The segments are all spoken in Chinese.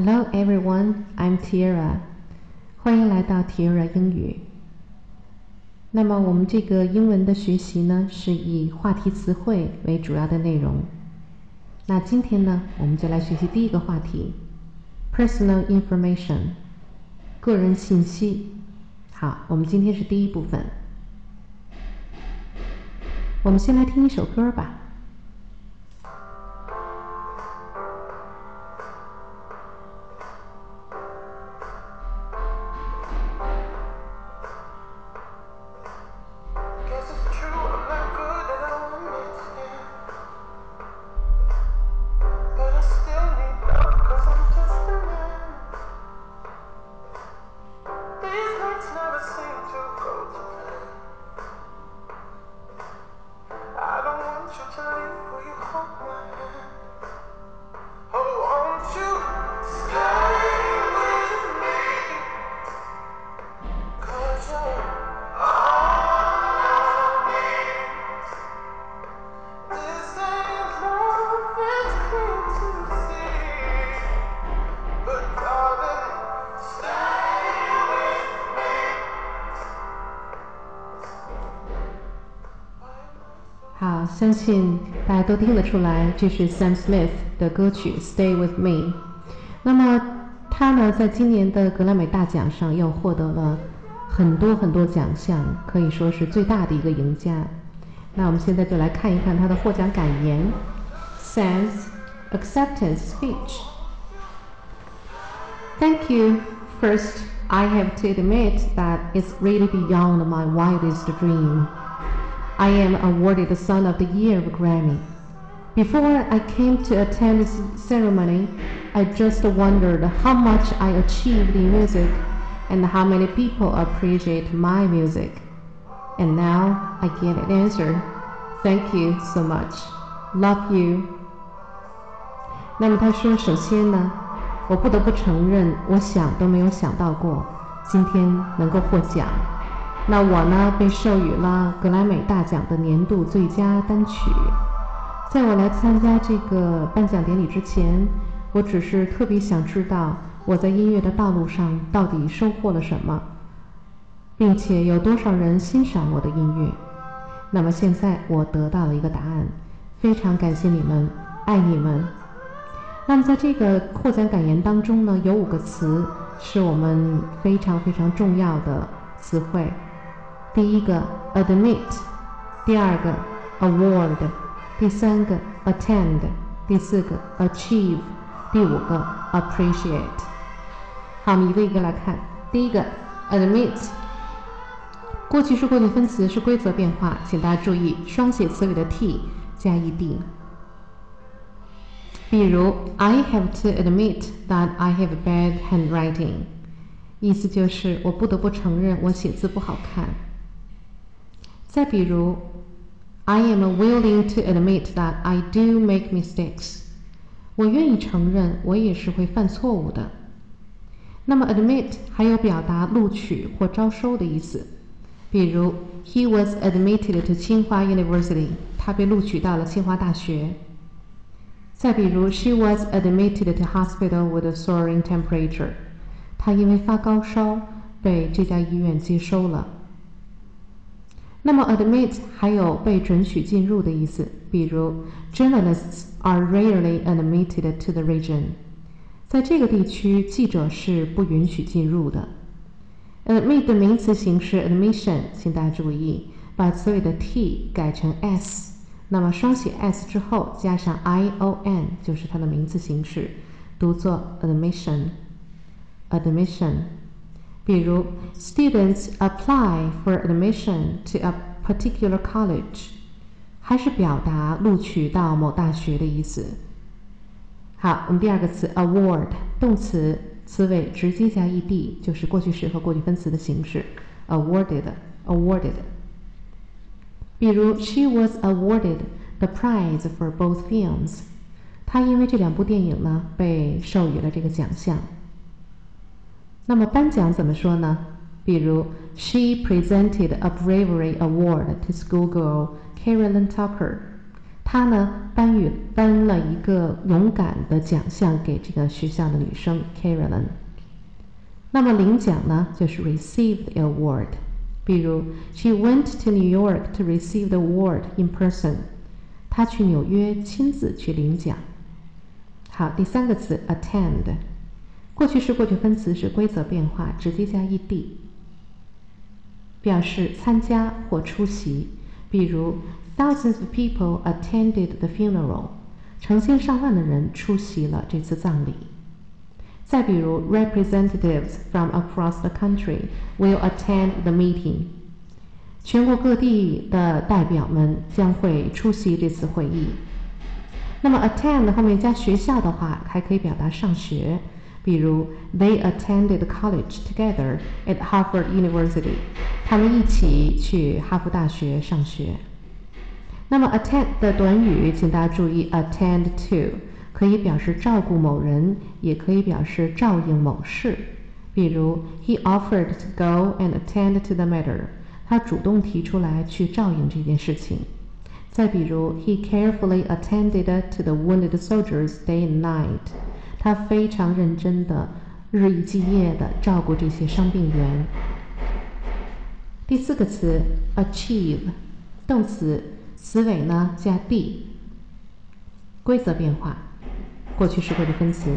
Hello everyone, I'm Tiara. 欢迎来到 Tiara 英语。那么我们这个英文的学习呢，是以话题词汇为主要的内容。那今天呢，我们就来学习第一个话题：personal information，个人信息。好，我们今天是第一部分。我们先来听一首歌吧。好，相信大家都听得出来，这是 Sam Smith 的歌曲《Stay with Me》。那么他呢，在今年的格莱美大奖上又获得了很多很多奖项，可以说是最大的一个赢家。那我们现在就来看一看他的获奖感言：Sam's acceptance speech。Thank you. First, I have to admit that it's really beyond my wildest dream. I am awarded the Son of the Year Grammy. Before I came to attend this ceremony, I just wondered how much I achieved in music and how many people appreciate my music. And now I get an answer. Thank you so much. Love you. 那么他说，首先呢，我不得不承认，我想都没有想到过，今天能够获奖。 那我呢，被授予了格莱美大奖的年度最佳单曲。在我来参加这个颁奖典礼之前，我只是特别想知道我在音乐的道路上到底收获了什么，并且有多少人欣赏我的音乐。那么现在我得到了一个答案，非常感谢你们，爱你们。那么在这个获奖感言当中呢，有五个词是我们非常非常重要的词汇。第一个 admit，第二个 award，第三个 attend，第四个 achieve，第五个 appreciate。好，我们一个一个来看。第一个 admit，过去式过去分词是规则变化，请大家注意双写词尾的 t 加 ed。比如 I have to admit that I have bad handwriting，意思就是我不得不承认我写字不好看。再比如，I am willing to admit that I do make mistakes。我愿意承认我也是会犯错误的。那么，admit 还有表达录取或招收的意思。比如，He was admitted to 清华 University。他被录取到了清华大学。再比如，She was admitted to hospital with a soaring temperature。她因为发高烧被这家医院接收了。那么，admit 还有被准许进入的意思，比如，journalists are rarely admitted to the region，在这个地区，记者是不允许进入的。admit 的名词形式 admission，请大家注意，把词尾的 t 改成 s，那么双写 s 之后加上 i o n 就是它的名词形式，读作 admission，admission。比如，students apply for admission to a particular college，还是表达录取到某大学的意思。好，我们第二个词 award，动词，词尾直接加 ed，就是过去式和过去分词的形式，awarded，awarded。比如，She was awarded the prize for both films，她因为这两部电影呢被授予了这个奖项。那么颁奖怎么说呢？比如，She presented a bravery award to schoolgirl Carolyn Tucker。她呢颁予颁了一个勇敢的奖项给这个学校的女生 Carolyn。那么领奖呢就是 receive the award。比如，She went to New York to receive the award in person。她去纽约亲自去领奖。好，第三个词 attend，过去式过去分词是规则变化，直接加 ed，表示参加或出席。比如，Thousands of people attended the funeral。成千上万的人出席了这次葬礼。再比如，representatives from across the country will attend the meeting。全国各地的代表们将会出席这次会议。那么，attend 后面加学校的话，还可以表达上学。比如，They attended college together at Harvard University。他们一起去哈佛大学上学。那么，attend 的短语，请大家注意，attend to。可以表示照顾某人，也可以表示照应某事。比如，He offered to go and attend to the matter。他主动提出来去照应这件事情。再比如，He carefully attended to the wounded soldiers day and night。 他非常认真的、日以继夜的照顾这些伤病员。第四个词，achieve，动词，词尾呢加 d，规则变化。过去式过去分词，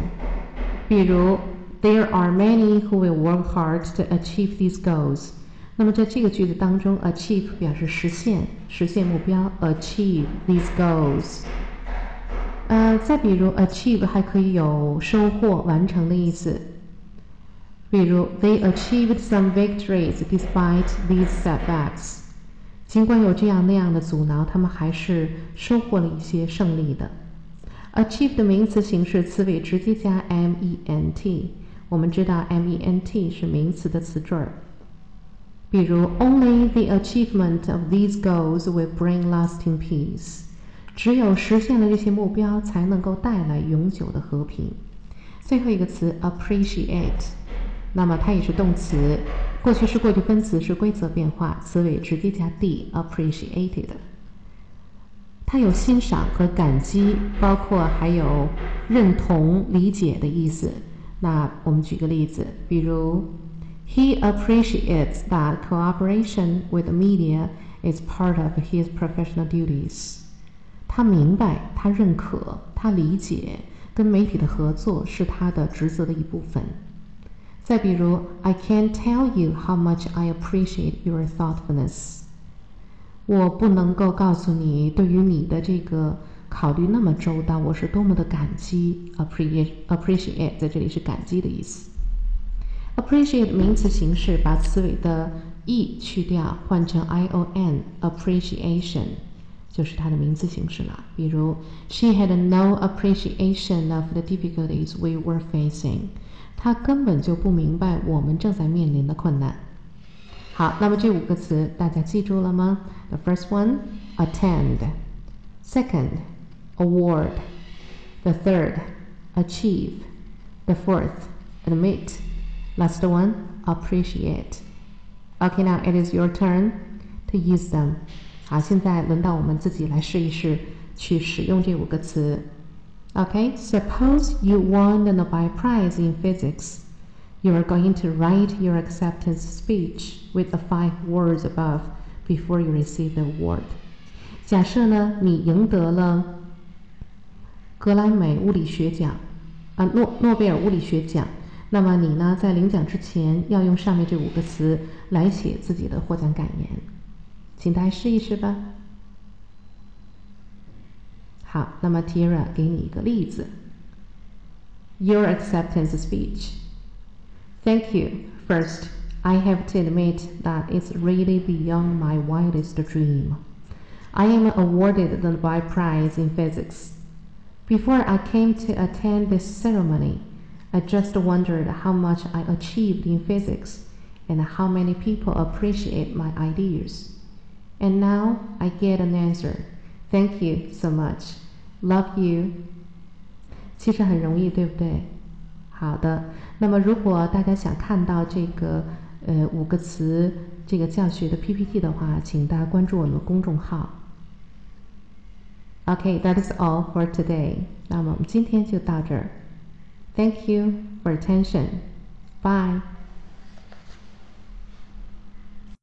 比如 There are many who will work hard to achieve these goals。那么在这个句子当中，achieve 表示实现、实现目标，achieve these goals。呃，再比如 achieve 还可以有收获、完成的意思。比如 They achieved some victories despite these setbacks。尽管有这样那样的阻挠，他们还是收获了一些胜利的。achieve 的名词形式，词尾直接加 ment。我们知道 ment 是名词的词缀儿。比如，Only the achievement of these goals will bring lasting peace。只有实现了这些目标，才能够带来永久的和平。最后一个词 appreciate，那么它也是动词，过去式过去分词是规则变化，词尾直接加 d，appreciated。它有欣赏和感激，包括还有认同、理解的意思。那我们举个例子，比如，He appreciates that cooperation with the media is part of his professional duties。他明白，他认可，他理解，跟媒体的合作是他的职责的一部分。再比如，I can't tell you how much I appreciate your thoughtfulness。我不能够告诉你，对于你的这个考虑那么周到，我是多么的感激。appreciate appreciate 在这里是感激的意思。appreciate 名词形式，把词尾的 e 去掉，换成 i o n appreciation 就是它的名词形式了。比如，She had no appreciation of the difficulties we were facing。她根本就不明白我们正在面临的困难。好，那么这五个词大家记住了吗？The first one, attend. Second, award. The third, achieve. The fourth, admit. Last one, appreciate. Okay, now it is your turn to use them. 好，现在轮到我们自己来试一试去使用这五个词。OK，suppose you won the Nobel Prize in physics. You are going to write your acceptance speech with the five words above before you receive the award. 假设呢，你赢得了格莱美物理学奖，啊诺诺贝尔物理学奖，那么你呢，在领奖之前要用上面这五个词来写自己的获奖感言，请大家试一试吧。好，那么 Tira 给你一个例子，Your acceptance speech。Thank you. First, I have to admit that it's really beyond my wildest dream. I am awarded the Nobel Prize in Physics. Before I came to attend this ceremony, I just wondered how much I achieved in physics and how many people appreciate my ideas. And now I get an answer. Thank you so much. Love you. 其实很容易，对不对？好的，那么如果大家想看到这个呃五个词这个教学的 PPT 的话，请大家关注我们的公众号。 Okay, that is all for today. 那么我们今天就到这儿。Thank you for attention. Bye.